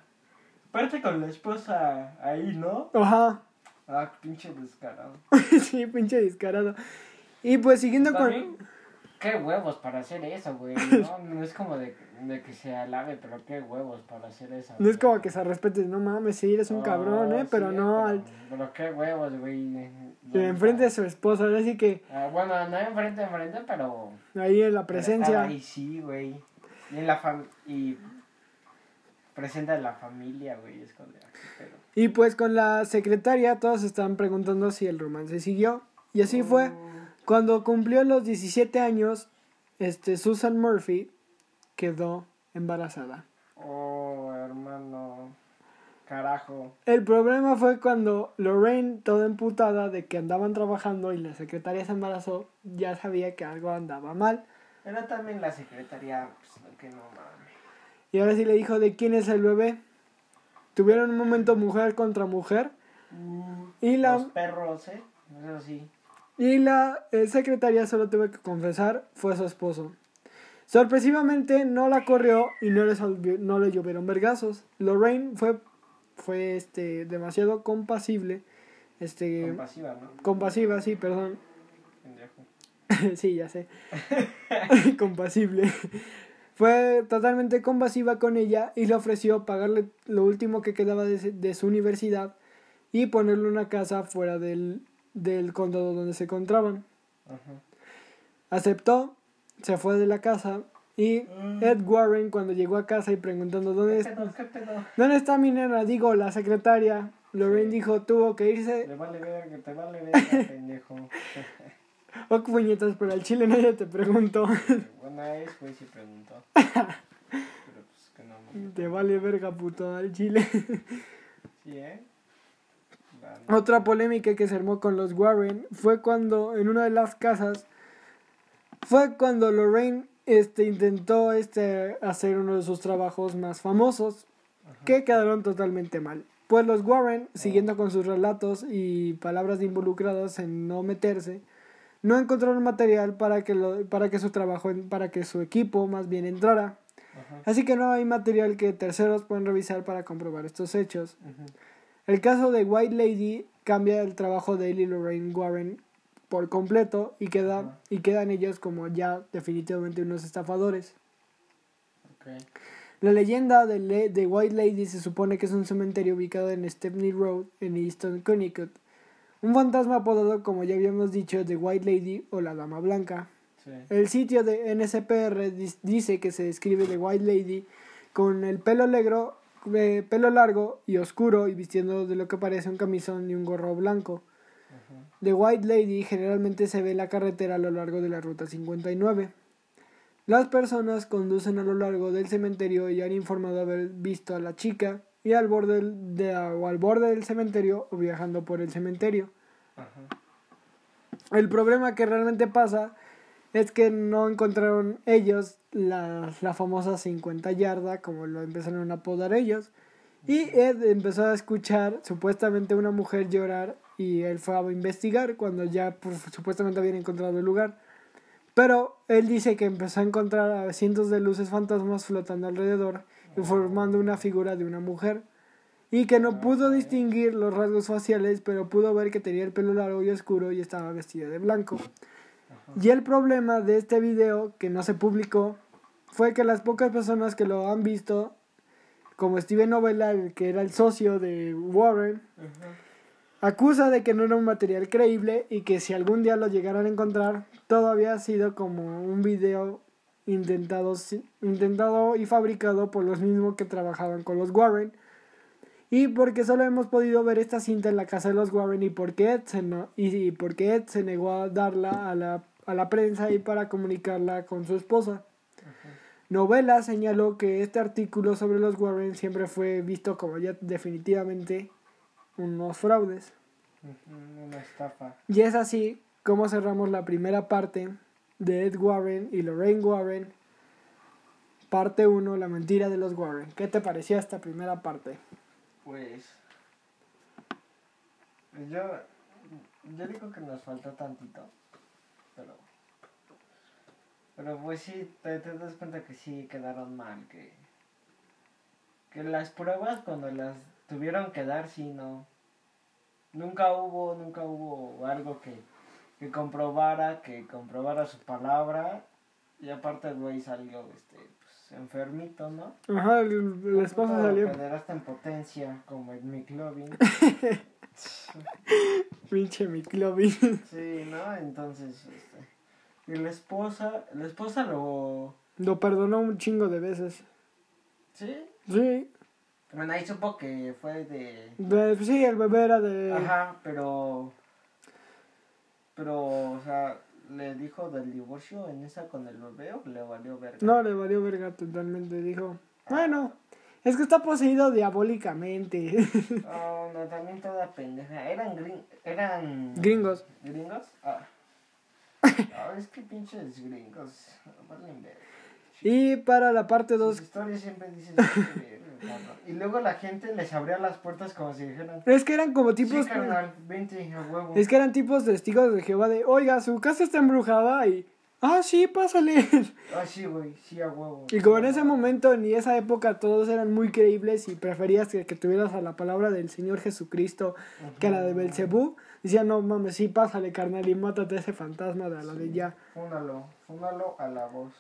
Speaker 2: Aparte con la esposa ahí, ¿no?
Speaker 1: Ajá,
Speaker 2: Ah, pinche descarado.
Speaker 1: sí, pinche descarado. Y pues siguiendo
Speaker 2: También,
Speaker 1: con...
Speaker 2: Qué huevos para hacer eso, güey. No, no es como de, de que se alabe, pero qué huevos para hacer eso.
Speaker 1: No es como que se respete, no mames, sí, eres un cabrón,
Speaker 2: No,
Speaker 1: ¿eh?
Speaker 2: sí,
Speaker 1: Pero no al...
Speaker 2: Pero, pero qué huevos, güey.
Speaker 1: que enfrente de su esposa, así que
Speaker 2: Ah, bueno, no enfrente, enfrente, pero...
Speaker 1: ahí en la
Speaker 2: pero
Speaker 1: presencia...
Speaker 2: Ahí sí, güey. Y en la fam... Y... Presenta a la familia, güey. Es qué pedo.
Speaker 1: Y pues con la secretaria todos estaban preguntando si el romance siguió. Y así fue. Cuando cumplió los 17 años, este, Susan Murphy quedó embarazada.
Speaker 2: Oh, hermano. Carajo.
Speaker 1: El problema fue cuando Lorraine, toda emputada de que andaban trabajando y la secretaria se embarazó, ya sabía que algo andaba mal.
Speaker 2: Era también la secretaria, pues, que no mames.
Speaker 1: Y ahora sí le dijo de quién es el bebé. Tuvieron un momento mujer contra mujer. Y la,
Speaker 2: Los perros, ¿eh? Eso sí.
Speaker 1: Y la eh, secretaria solo tuve que confesar fue su esposo. Sorpresivamente no la corrió y no le, solvió- no le llovieron vergazos. Lorraine fue, fue este, demasiado compasible. Este,
Speaker 2: Compasiva, ¿no?
Speaker 1: compasiva, sí, perdón. Sí, ya sé. compasible. Fue totalmente compasiva con ella y le ofreció pagarle lo último que quedaba de, de su universidad y ponerle una casa fuera del, del condado donde se encontraban.
Speaker 2: Ajá.
Speaker 1: Aceptó, se fue de la casa y
Speaker 2: Mm.
Speaker 1: Ed Warren cuando llegó a casa y preguntando dónde,
Speaker 2: ¿Qué
Speaker 1: es-
Speaker 2: pedo?
Speaker 1: dónde está mi nena, digo la secretaria, Lorraine
Speaker 2: Sí.
Speaker 1: dijo tuvo que irse,
Speaker 2: Te vale ver, te vale ver, pendejo.
Speaker 1: oh puñetas, pero al chile nadie te preguntó,
Speaker 2: Buena vez, güey, si preguntó. Pero pues que no mames.
Speaker 1: te vale verga puto al chile.
Speaker 2: Sí, ¿eh? La-
Speaker 1: Otra polémica que se armó con los Warren fue cuando en una de las casas fue cuando Lorraine este intentó este hacer uno de sus trabajos más famosos que quedaron totalmente mal. Pues los Warren, siguiendo con sus relatos y palabras de involucrados en no meterse, no encontraron material para que lo, para que su trabajo para que su equipo más bien entrara.
Speaker 2: Ajá.
Speaker 1: Así que no hay material que terceros pueden revisar para comprobar estos hechos. El caso de White Lady cambia el trabajo de Ellie Lorraine Warren por completo y, queda, y quedan ellos como ya definitivamente unos estafadores. La leyenda de, Le- de White Lady se supone que es un cementerio ubicado en Stepney Road en Easton, Connecticut. Un fantasma apodado, como ya habíamos dicho, de White Lady o la Dama Blanca.
Speaker 2: Sí.
Speaker 1: El sitio de NSPR dice que se describe de White Lady con el pelo negro, eh, pelo largo y oscuro y vistiendo de lo que parece un camisón y un gorro blanco. The White Lady generalmente se ve en la carretera a lo largo de la ruta 59. Las personas conducen a lo largo del cementerio y han informado haber visto a la chica y al borde del, de- o al borde del cementerio o viajando por el cementerio.
Speaker 2: Ajá.
Speaker 1: El problema que realmente pasa es que no encontraron ellos la, la famosa 50 yarda, como lo empezaron a apodar ellos. Y Ed empezó a escuchar supuestamente una mujer llorar y él fue a investigar cuando ya pues, supuestamente habían encontrado el lugar. Pero él dice que empezó a encontrar cientos de luces fantasmas flotando alrededor y formando una figura de una mujer. Y que no pudo distinguir los rasgos faciales, pero pudo ver que tenía el pelo largo y oscuro y estaba vestida de blanco. Y el problema de este video que no se publicó fue que las pocas personas que lo han visto, como Steven Novella, el que era el socio de Warren. Acusa de que no era un material creíble y que si algún día lo llegaran a encontrar, todo había sido como un video intentado, intentado y fabricado por los mismos que trabajaban con los Warren. Y porque solo hemos podido ver esta cinta en la casa de los Warren y porque Ed se, no- y, y porque Ed se negó a darla a la, a la prensa y para comunicarla con su esposa. Novela señaló que este artículo sobre los Warren siempre fue visto como ya definitivamente unos fraudes.
Speaker 2: Una estafa.
Speaker 1: Y es así como cerramos la primera parte de Ed Warren y Lorraine Warren. Parte 1, la mentira de los Warren. ¿Qué te pareció esta primera parte?
Speaker 2: Pues. pues Yo. Yo digo que nos faltó tantito. Pero. Pero pues sí, te, te das cuenta que sí quedaron mal. Que. Que las pruebas cuando las tuvieron que dar, sí, no. Nunca hubo, nunca hubo algo que, que comprobara, que comprobara su palabra. Y aparte el güey salió este, pues, enfermito, ¿no?
Speaker 1: Ajá, el, el esposo salió.
Speaker 2: Pederasta en potencia, como el McLovin.
Speaker 1: Pinche McLovin.
Speaker 2: Sí, ¿no? Entonces, este. Y la esposa, la esposa lo.
Speaker 1: Lo perdonó un chingo de veces.
Speaker 2: Sí.
Speaker 1: Sí.
Speaker 2: Bueno, ahí supo que fue de.
Speaker 1: De- sí, el bebé era de.
Speaker 2: Ajá, pero. Pero, o sea, le dijo del divorcio en esa con el bebé o le valió verga.
Speaker 1: No, le valió verga totalmente. Dijo, bueno, es que está poseído diabólicamente.
Speaker 2: Oh, no, también toda pendeja. Eran gring... Eran...
Speaker 1: Gringos.
Speaker 2: ¿Gringos? Ah. Ah, es que pinches gringos. Valen verga.
Speaker 1: Y para la parte
Speaker 2: Sus
Speaker 1: 2,
Speaker 2: historias siempre. Y luego la gente les abría las puertas como si dijeran...
Speaker 1: es que eran como tipos.
Speaker 2: sí, carnal, vente a huevo.
Speaker 1: Es que eran tipos testigos de Jehová de, oiga, su casa está embrujada y. Ah, sí, pásale.
Speaker 2: Ah, sí, güey, sí, a huevo.
Speaker 1: Y como en ese momento ni esa época todos eran muy creíbles y preferías que, que tuvieras a la palabra del Señor Jesucristo que a la de Belcebú, decían, no mames, sí, pásale, carnal, y mátate a ese fantasma de a la de ya.
Speaker 2: Fúnalo, fúnalo a la voz.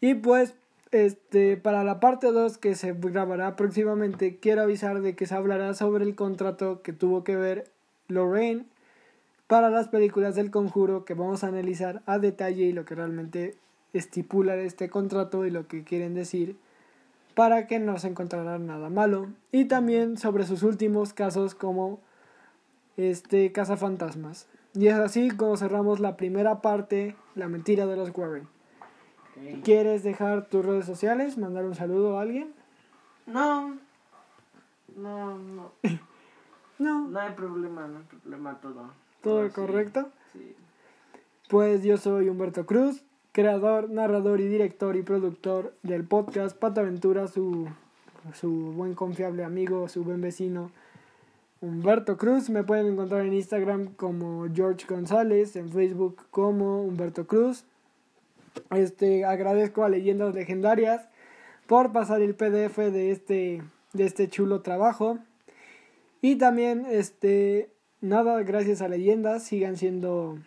Speaker 1: Y pues, este, para la parte 2 que se grabará próximamente, quiero avisar de que se hablará sobre el contrato que tuvo que ver Lorraine para las películas del conjuro que vamos a analizar a detalle y lo que realmente estipula este contrato y lo que quieren decir para que no se encontrará nada malo. Y también sobre sus últimos casos como este cazafantasmas. Y es así como cerramos la primera parte la mentira de los Warren ¿Quieres dejar tus redes sociales? ¿Mandar un saludo a alguien?
Speaker 2: No, no, no.
Speaker 1: No,
Speaker 2: No hay problema, no hay problema todo.
Speaker 1: todo correcto.
Speaker 2: Sí.
Speaker 1: Pues yo soy Humberto Cruz, creador, narrador y director y productor del podcast Pataventura, su, su buen confiable amigo, su buen vecino Humberto Cruz. Me pueden encontrar en Instagram como George González, en Facebook como Humberto Cruz. Este, agradezco a Leyendas Legendarias por pasar el PDF de este, de este chulo trabajo. Y también, este, nada, gracias a Leyendas, sigan siendo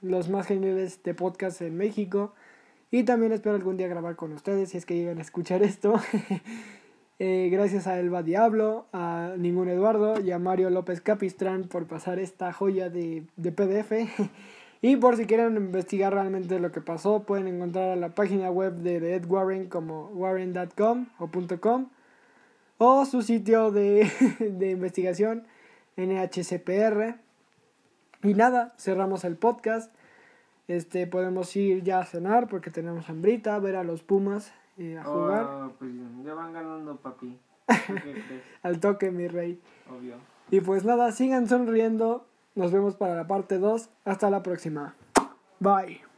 Speaker 1: los más geniales de podcast en México. Y también espero algún día grabar con ustedes si es que llegan a escuchar esto. Eh, gracias a Elba Diablo, a Ningún Eduardo y a Mario López Capistrán por pasar esta joya de, de PDF. y por si quieren investigar realmente lo que pasó, pueden encontrar a la página web de, Ed Warren como warren.com o .com o su sitio de, de investigación NHCPR. Y nada, cerramos el podcast. Este, podemos ir ya a cenar porque tenemos hambrita, ver a los Pumas eh, a jugar.
Speaker 2: Oh, pues ya van ganando, papi. ¿Tú ¿Qué crees?
Speaker 1: Al toque, mi rey.
Speaker 2: Obvio.
Speaker 1: Y pues nada, sigan sonriendo. Nos vemos para la parte 2. Hasta la próxima. Bye.